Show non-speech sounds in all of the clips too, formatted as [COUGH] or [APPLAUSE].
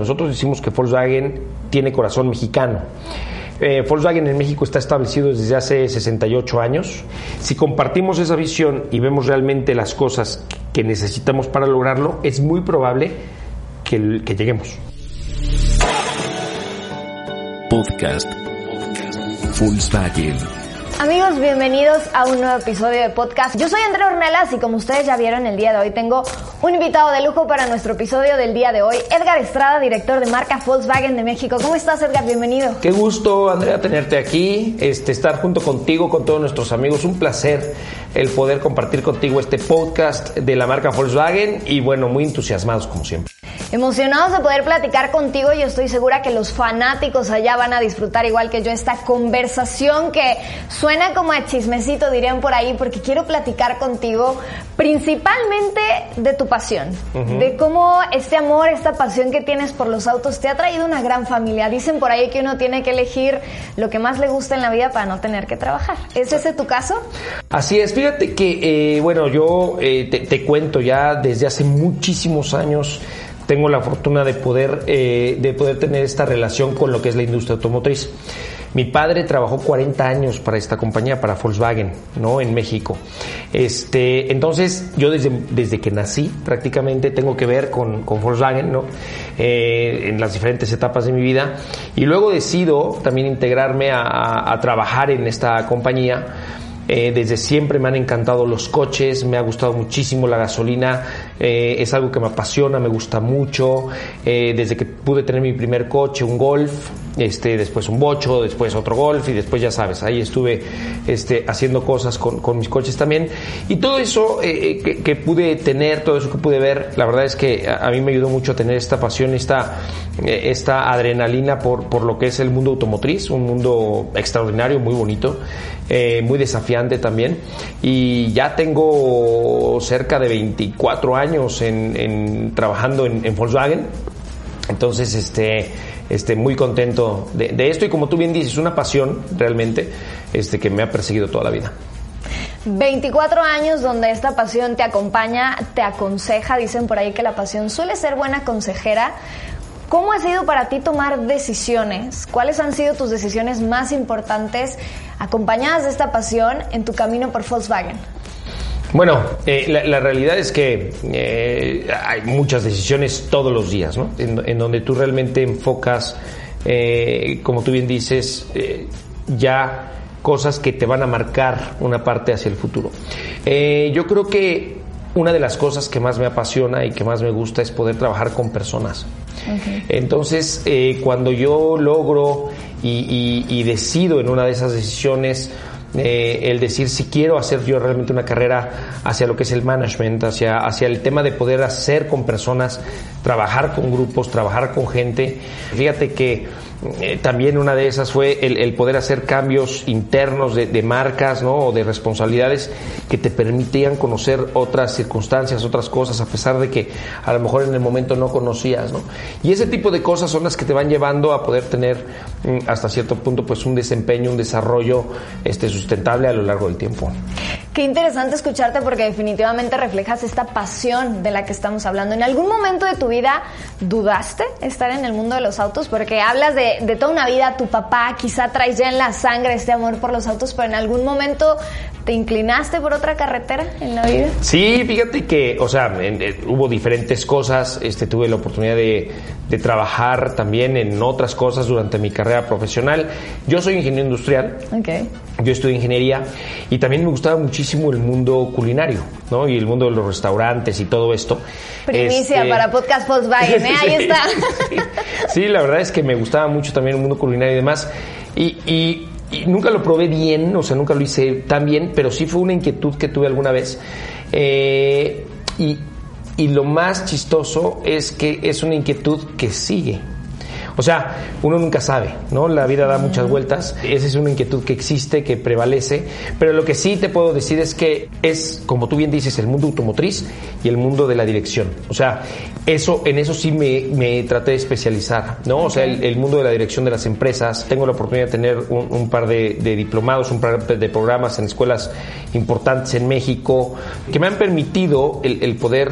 nosotros decimos que Volkswagen tiene corazón mexicano. Eh, Volkswagen en México está establecido desde hace 68 años. Si compartimos esa visión y vemos realmente las cosas que necesitamos para lograrlo, es muy probable que, que lleguemos. Podcast Volkswagen. Amigos, bienvenidos a un nuevo episodio de podcast. Yo soy Andrea Ornelas y como ustedes ya vieron el día de hoy tengo un invitado de lujo para nuestro episodio del día de hoy, Edgar Estrada, director de marca Volkswagen de México. ¿Cómo estás, Edgar? Bienvenido. Qué gusto, Andrea, tenerte aquí, este, estar junto contigo, con todos nuestros amigos. Un placer el poder compartir contigo este podcast de la marca Volkswagen y bueno, muy entusiasmados como siempre. Emocionados de poder platicar contigo y estoy segura que los fanáticos allá van a disfrutar igual que yo esta conversación que suena como a chismecito, dirían por ahí, porque quiero platicar contigo principalmente de tu pasión, de cómo este amor, esta pasión que tienes por los autos te ha traído una gran familia. Dicen por ahí que uno tiene que elegir lo que más le gusta en la vida para no tener que trabajar. ¿Es ese tu caso? Así es, fíjate que, eh, bueno, yo eh, te, te cuento ya desde hace muchísimos años tengo la fortuna de poder, eh, de poder tener esta relación con lo que es la industria automotriz. Mi padre trabajó 40 años para esta compañía, para Volkswagen, ¿no? En México. Este, entonces, yo desde, desde que nací prácticamente tengo que ver con, con Volkswagen, ¿no? Eh, en las diferentes etapas de mi vida. Y luego decido también integrarme a, a trabajar en esta compañía eh, desde siempre me han encantado los coches, me ha gustado muchísimo la gasolina, eh, es algo que me apasiona, me gusta mucho. Eh, desde que pude tener mi primer coche, un Golf, este, después un Bocho, después otro Golf y después ya sabes, ahí estuve este, haciendo cosas con, con mis coches también. Y todo eso que, que, pude tener, todo eso que pude ver, la verdad es que a, a mí me ayudó mucho a tener esta pasión, esta, esta adrenalina por, por lo que es el mundo automotriz, un mundo extraordinario, muy bonito, muy desafiante también. Y ya tengo cerca de 24 años en, trabajando en, Volkswagen. Entonces, este, este, muy contento de, esto y como tú bien dices, una pasión realmente este, que me ha perseguido toda la vida. 24 años donde esta pasión te acompaña, te aconseja, dicen por ahí que la pasión suele ser buena consejera. ¿Cómo ha sido para ti tomar decisiones? ¿Cuáles han sido tus decisiones más importantes acompañadas de esta pasión en tu camino por Volkswagen? Bueno, eh, la, realidad es que eh, hay muchas decisiones todos los días, ¿no? En, donde tú realmente enfocas, eh, como tú bien dices, ya cosas que te van a marcar una parte hacia el futuro. yo creo que una de las cosas que más me apasiona y que más me gusta es poder trabajar con personas. Entonces, eh, cuando yo logro y, decido en una de esas decisiones eh, el decir si quiero hacer yo realmente una carrera hacia lo que es el management, hacia, hacia el tema de poder hacer con personas, trabajar con grupos, trabajar con gente. Fíjate que eh, también una de esas fue el, poder hacer cambios internos de, marcas ¿no? o de responsabilidades que te permitían conocer otras circunstancias, otras cosas, a pesar de que a lo mejor en el momento no conocías. ¿no? Y ese tipo de cosas son las que te van llevando a poder tener mm, hasta cierto punto pues un desempeño, un desarrollo este, sustentable a lo largo del tiempo. Qué interesante escucharte porque definitivamente reflejas esta pasión de la que estamos hablando. ¿En algún momento de tu vida dudaste estar en el mundo de los autos? Porque hablas de de, toda una vida, tu papá quizá traes ya en la sangre este amor por los autos, pero en algún momento te inclinaste por otra carretera en la vida. Sí, fíjate que, o sea, hubo diferentes cosas, este, tuve la oportunidad de, de trabajar también en otras cosas durante mi carrera profesional. Yo soy ingeniero industrial. Okay. Yo estudié ingeniería y también me gustaba muchísimo el mundo culinario, ¿no? Y el mundo de los restaurantes y todo esto. Primicia este, para Podcast Volkswagen, ¿eh? Ahí [LAUGHS] está. sí, la verdad es que me gustaba mucho también el mundo culinario y demás. Y, y, nunca lo probé bien, o sea, nunca lo hice tan bien, pero sí fue una inquietud que tuve alguna vez. Eh, y, y lo más chistoso es que es una inquietud que sigue. O sea, uno nunca sabe, ¿no? La vida da muchas vueltas. Esa es una inquietud que existe, que prevalece. Pero lo que sí te puedo decir es que es, como tú bien dices, el mundo automotriz y el mundo de la dirección. O sea, eso, en eso sí me, traté de especializar, ¿no? O sea, el, mundo de la dirección de las empresas. Tengo la oportunidad de tener un, par de, diplomados, un par de programas en escuelas importantes en México que me han permitido el poder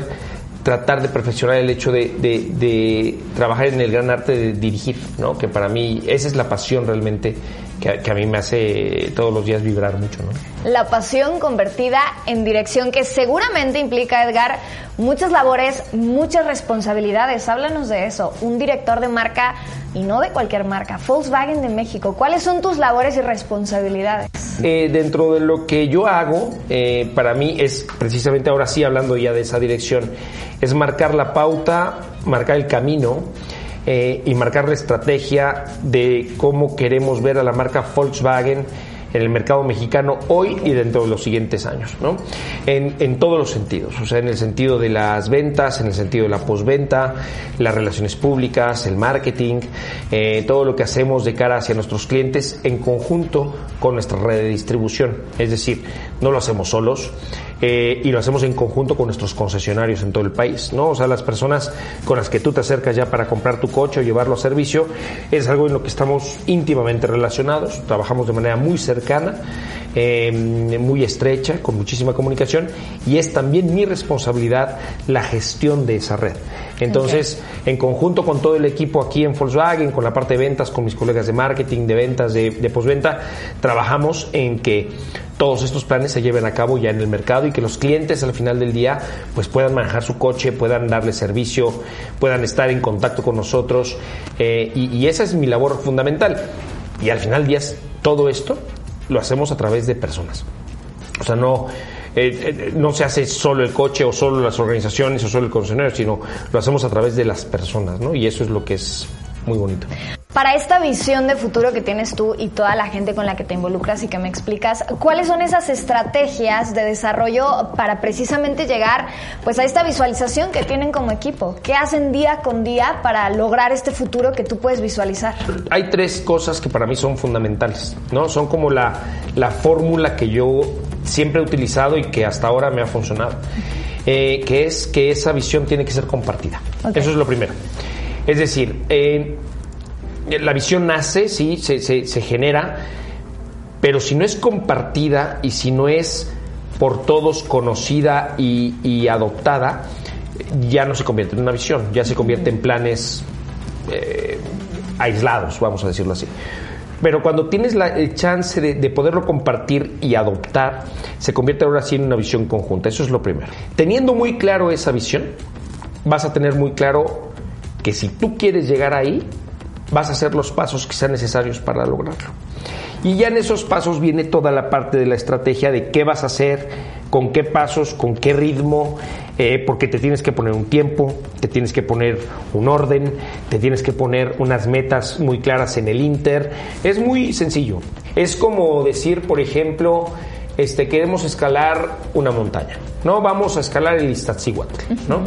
tratar de perfeccionar el hecho de, de- de trabajar en el gran arte de dirigir, ¿no? Que para mí esa es la pasión realmente que, a- que a mí me hace todos los días vibrar mucho, ¿no? La pasión convertida en dirección que seguramente implica, Edgar, muchas labores, muchas responsabilidades. Háblanos de eso. Un director de marca y no de cualquier marca, Volkswagen de México. ¿Cuáles son tus labores y responsabilidades? Eh, dentro de lo que yo hago, eh, para mí es precisamente ahora sí hablando ya de esa dirección, es marcar la pauta, marcar el camino eh, y marcar la estrategia de cómo queremos ver a la marca Volkswagen en el mercado mexicano hoy y dentro de los siguientes años, ¿no? En, en todos los sentidos, o sea, en el sentido de las ventas, en el sentido de la postventa, las relaciones públicas, el marketing, eh, todo lo que hacemos de cara hacia nuestros clientes en conjunto con nuestra red de distribución. Es decir, no lo hacemos solos eh, y lo hacemos en conjunto con nuestros concesionarios en todo el país, ¿no? O sea, las personas con las que tú te acercas ya para comprar tu coche o llevarlo a servicio es algo en lo que estamos íntimamente relacionados, trabajamos de manera muy cercana, eh, muy estrecha, con muchísima comunicación y es también mi responsabilidad la gestión de esa red. Entonces, en conjunto con todo el equipo aquí en Volkswagen, con la parte de ventas, con mis colegas de marketing, de ventas, de, de postventa, trabajamos en que todos estos planes se lleven a cabo ya en el mercado y que los clientes al final del día pues puedan manejar su coche, puedan darle servicio, puedan estar en contacto con nosotros eh, y, y esa es mi labor fundamental. Y al final del día todo esto lo hacemos a través de personas. O sea, no, eh, eh, no se hace solo el coche o solo las organizaciones o solo el concesionario, sino lo hacemos a través de las personas, ¿no? Y eso es lo que es muy bonito. Para esta visión de futuro que tienes tú y toda la gente con la que te involucras y que me explicas, ¿cuáles son esas estrategias de desarrollo para precisamente llegar pues a esta visualización que tienen como equipo? ¿Qué hacen día con día para lograr este futuro que tú puedes visualizar? Hay tres cosas que para mí son fundamentales, ¿no? Son como la, la fórmula que yo siempre he utilizado y que hasta ahora me ha funcionado. Eh, que es que esa visión tiene que ser compartida. Eso es lo primero. Es decir, eh, la visión nace, sí, se, genera, pero si no es compartida y si no es por todos conocida y, adoptada, ya no se convierte en una visión, ya se convierte en planes eh, aislados, vamos a decirlo así. Pero cuando tienes la, chance de, de poderlo compartir y adoptar, se convierte ahora sí en una visión conjunta. Eso es lo primero. Teniendo muy claro esa visión, vas a tener muy claro que si tú quieres llegar ahí, vas a hacer los pasos que sean necesarios para lograrlo. Y ya en esos pasos viene toda la parte de la estrategia de qué vas a hacer, con qué pasos, con qué ritmo, eh, porque te tienes que poner un tiempo, te tienes que poner un orden, te tienes que poner unas metas muy claras en el Inter. Es muy sencillo. Es como decir, por ejemplo, este, queremos escalar una montaña, ¿no? Vamos a escalar el Iztaccíhuatl, ¿no?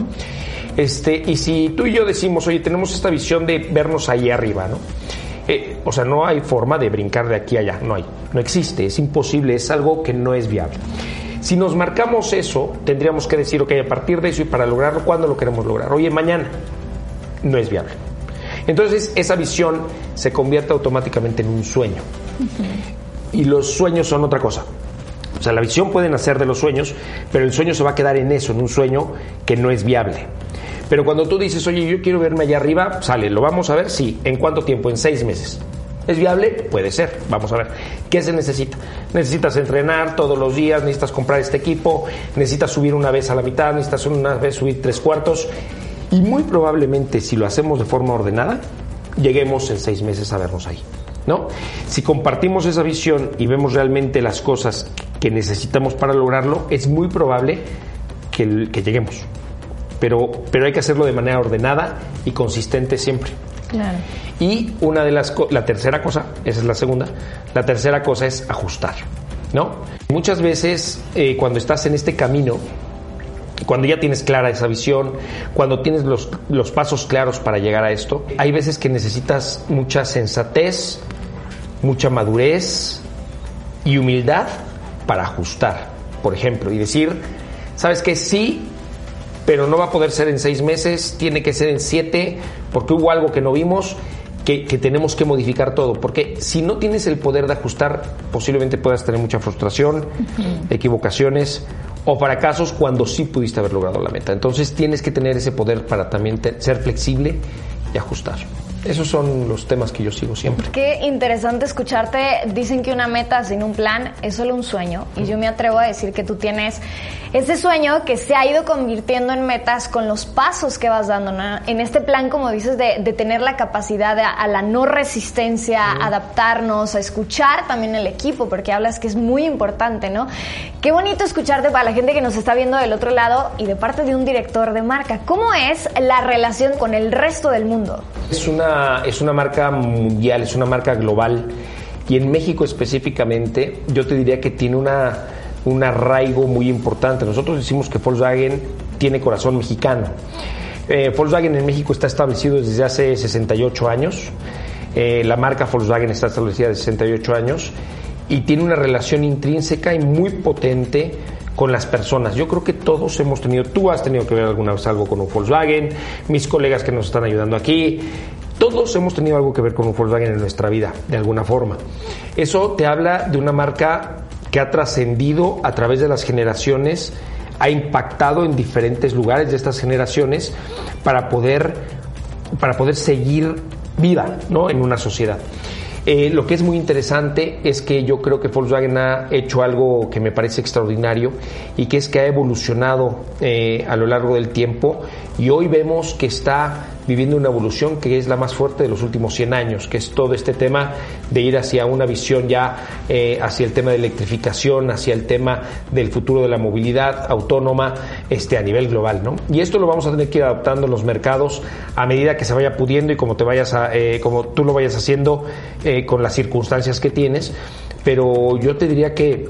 Este, y si tú y yo decimos, oye, tenemos esta visión de vernos ahí arriba, ¿no? Eh, o sea, no hay forma de brincar de aquí a allá, no hay, no existe, es imposible, es algo que no es viable. Si nos marcamos eso, tendríamos que decir, ok, a partir de eso y para lograrlo, ¿cuándo lo queremos lograr? Oye, mañana, no es viable. Entonces, esa visión se convierte automáticamente en un sueño. Y los sueños son otra cosa. O sea, la visión puede nacer de los sueños, pero el sueño se va a quedar en eso, en un sueño que no es viable. Pero cuando tú dices, oye, yo quiero verme allá arriba, sale, ¿lo vamos a ver? Sí. ¿En cuánto tiempo? En seis meses. ¿Es viable? Puede ser. Vamos a ver. ¿Qué se necesita? Necesitas entrenar todos los días, necesitas comprar este equipo, necesitas subir una vez a la mitad, necesitas una vez subir tres cuartos. Y muy probablemente, si lo hacemos de forma ordenada, lleguemos en seis meses a vernos ahí. ¿No? Si compartimos esa visión y vemos realmente las cosas que necesitamos para lograrlo, es muy probable que, que lleguemos. Pero, pero hay que hacerlo de manera ordenada y consistente siempre. Claro. Y una de las la tercera cosa, esa es la segunda, la tercera cosa es ajustar, ¿no? Muchas veces eh, cuando estás en este camino, cuando ya tienes clara esa visión, cuando tienes los, los pasos claros para llegar a esto, hay veces que necesitas mucha sensatez, mucha madurez y humildad para ajustar, por ejemplo, y decir, ¿sabes qué? Sí, pero no va a poder ser en seis meses, tiene que ser en siete, porque hubo algo que no vimos que, que, tenemos que modificar todo, porque si no tienes el poder de ajustar, posiblemente puedas tener mucha frustración, equivocaciones o fracasos cuando sí pudiste haber logrado la meta. Entonces tienes que tener ese poder para también ser flexible y ajustar. Esos son los temas que yo sigo siempre. Qué interesante escucharte. Dicen que una meta sin un plan es solo un sueño. Y yo me atrevo a decir que tú tienes ese sueño que se ha ido convirtiendo en metas con los pasos que vas dando. En este plan, como dices, de, tener la capacidad a la no resistencia, adaptarnos, a escuchar también el equipo, porque hablas que es muy importante, ¿no? Qué bonito escucharte para la gente que nos está viendo del otro lado y de parte de un director de marca. ¿Cómo es la relación con el resto del mundo? Es una es una marca mundial, es una marca global y en México específicamente yo te diría que tiene una, un arraigo muy importante. Nosotros decimos que Volkswagen tiene corazón mexicano. Eh, Volkswagen en México está establecido desde hace 68 años. Eh, la marca Volkswagen está establecida desde 68 años y tiene una relación intrínseca y muy potente con las personas. Yo creo que todos hemos tenido, tú has tenido que ver alguna vez algo con un Volkswagen, mis colegas que nos están ayudando aquí, todos hemos tenido algo que ver con un Volkswagen en nuestra vida, de alguna forma. Eso te habla de una marca que ha trascendido a través de las generaciones, ha impactado en diferentes lugares de estas generaciones para poder, para poder seguir viva ¿no? en una sociedad. Eh, lo que es muy interesante es que yo creo que Volkswagen ha hecho algo que me parece extraordinario y que es que ha evolucionado eh, a lo largo del tiempo y hoy vemos que está viviendo una evolución que es la más fuerte de los últimos 100 años, que es todo este tema de ir hacia una visión ya eh, hacia el tema de electrificación, hacia el tema del futuro de la movilidad autónoma este, a nivel global. ¿no? Y esto lo vamos a tener que ir adaptando en los mercados a medida que se vaya pudiendo y como, te vayas a, eh, como tú lo vayas haciendo eh, con las circunstancias que tienes. Pero yo te diría que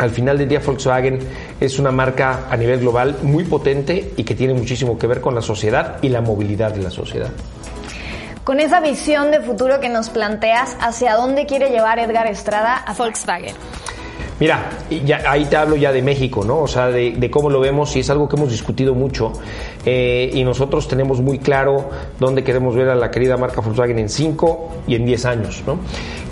al final del día Volkswagen es una marca a nivel global muy potente y que tiene muchísimo que ver con la sociedad y la movilidad de la sociedad. Con esa visión de futuro que nos planteas, ¿hacia dónde quiere llevar Edgar Estrada a Volkswagen? Mira, ya, ahí te hablo ya de México, ¿no? O sea, de, cómo lo vemos y es algo que hemos discutido mucho eh, y nosotros tenemos muy claro dónde queremos ver a la querida marca Volkswagen en 5 y en 10 años, ¿no?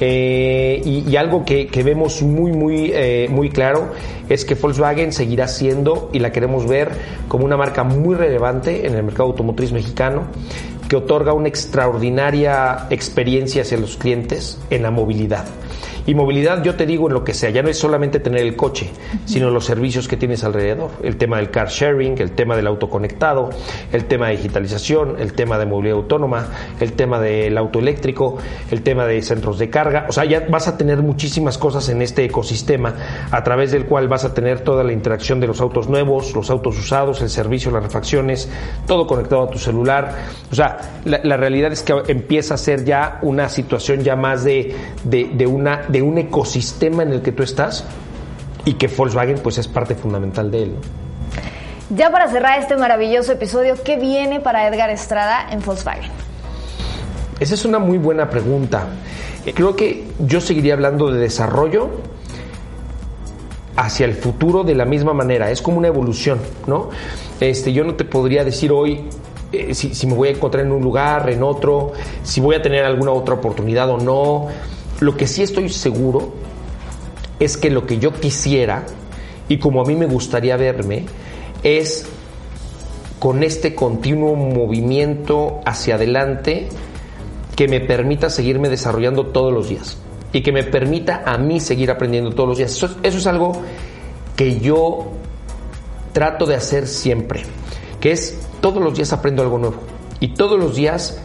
Eh, y, algo que, vemos muy, muy, eh, muy claro es que Volkswagen seguirá siendo y la queremos ver como una marca muy relevante en el mercado automotriz mexicano que otorga una extraordinaria experiencia hacia los clientes en la movilidad. Y movilidad, yo te digo en lo que sea, ya no es solamente tener el coche, sino los servicios que tienes alrededor. El tema del car sharing, el tema del auto conectado, el tema de digitalización, el tema de movilidad autónoma, el tema del auto eléctrico, el tema de centros de carga. O sea, ya vas a tener muchísimas cosas en este ecosistema a través del cual vas a tener toda la interacción de los autos nuevos, los autos usados, el servicio, las refacciones, todo conectado a tu celular. O sea, la, realidad es que empieza a ser ya una situación ya más de, de una de un ecosistema en el que tú estás y que Volkswagen pues es parte fundamental de él. Ya para cerrar este maravilloso episodio, ¿qué viene para Edgar Estrada en Volkswagen? Esa es una muy buena pregunta. Creo que yo seguiría hablando de desarrollo hacia el futuro de la misma manera. Es como una evolución, ¿no? Este, yo no te podría decir hoy eh, si, si, me voy a encontrar en un lugar, en otro, si voy a tener alguna otra oportunidad o no. Lo que sí estoy seguro es que lo que yo quisiera y como a mí me gustaría verme es con este continuo movimiento hacia adelante que me permita seguirme desarrollando todos los días y que me permita a mí seguir aprendiendo todos los días. Eso, es algo que yo trato de hacer siempre, que es todos los días aprendo algo nuevo y todos los días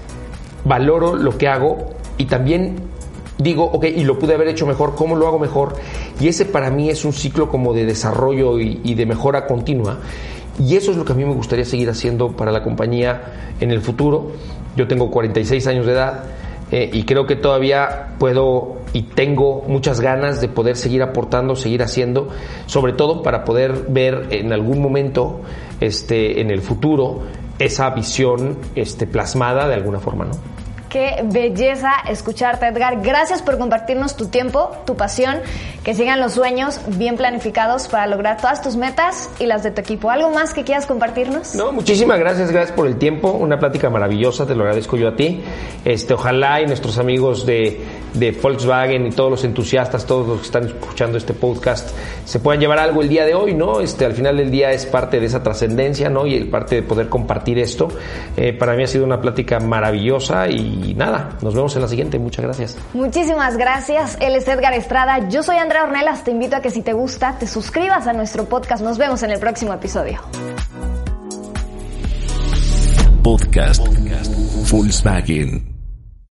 valoro lo que hago y también digo, ok, y lo pude haber hecho mejor, ¿cómo lo hago mejor? Y ese para mí es un ciclo como de desarrollo y, de mejora continua. Y eso es lo que a mí me gustaría seguir haciendo para la compañía en el futuro. Yo tengo 46 años de edad eh, y creo que todavía puedo y tengo muchas ganas de poder seguir aportando, seguir haciendo, sobre todo para poder ver en algún momento este, en el futuro esa visión este, plasmada de alguna forma, ¿no? Qué belleza escucharte, Edgar. Gracias por compartirnos tu tiempo, tu pasión, que sigan los sueños bien planificados para lograr todas tus metas y las de tu equipo. ¿Algo más que quieras compartirnos? No, muchísimas gracias, gracias por el tiempo, una plática maravillosa, te lo agradezco yo a ti. Este, ojalá y nuestros amigos de, de Volkswagen y todos los entusiastas, todos los que están escuchando este podcast, se puedan llevar algo el día de hoy, ¿no? Este, al final del día es parte de esa trascendencia, ¿no? Y el parte de poder compartir esto. Eh, para mí ha sido una plática maravillosa y nada, nos vemos en la siguiente. Muchas gracias. Muchísimas gracias. Él es Edgar Estrada. Yo soy Andrea Ornelas. Te invito a que si te gusta, te suscribas a nuestro podcast. Nos vemos en el próximo episodio. Podcast Volkswagen.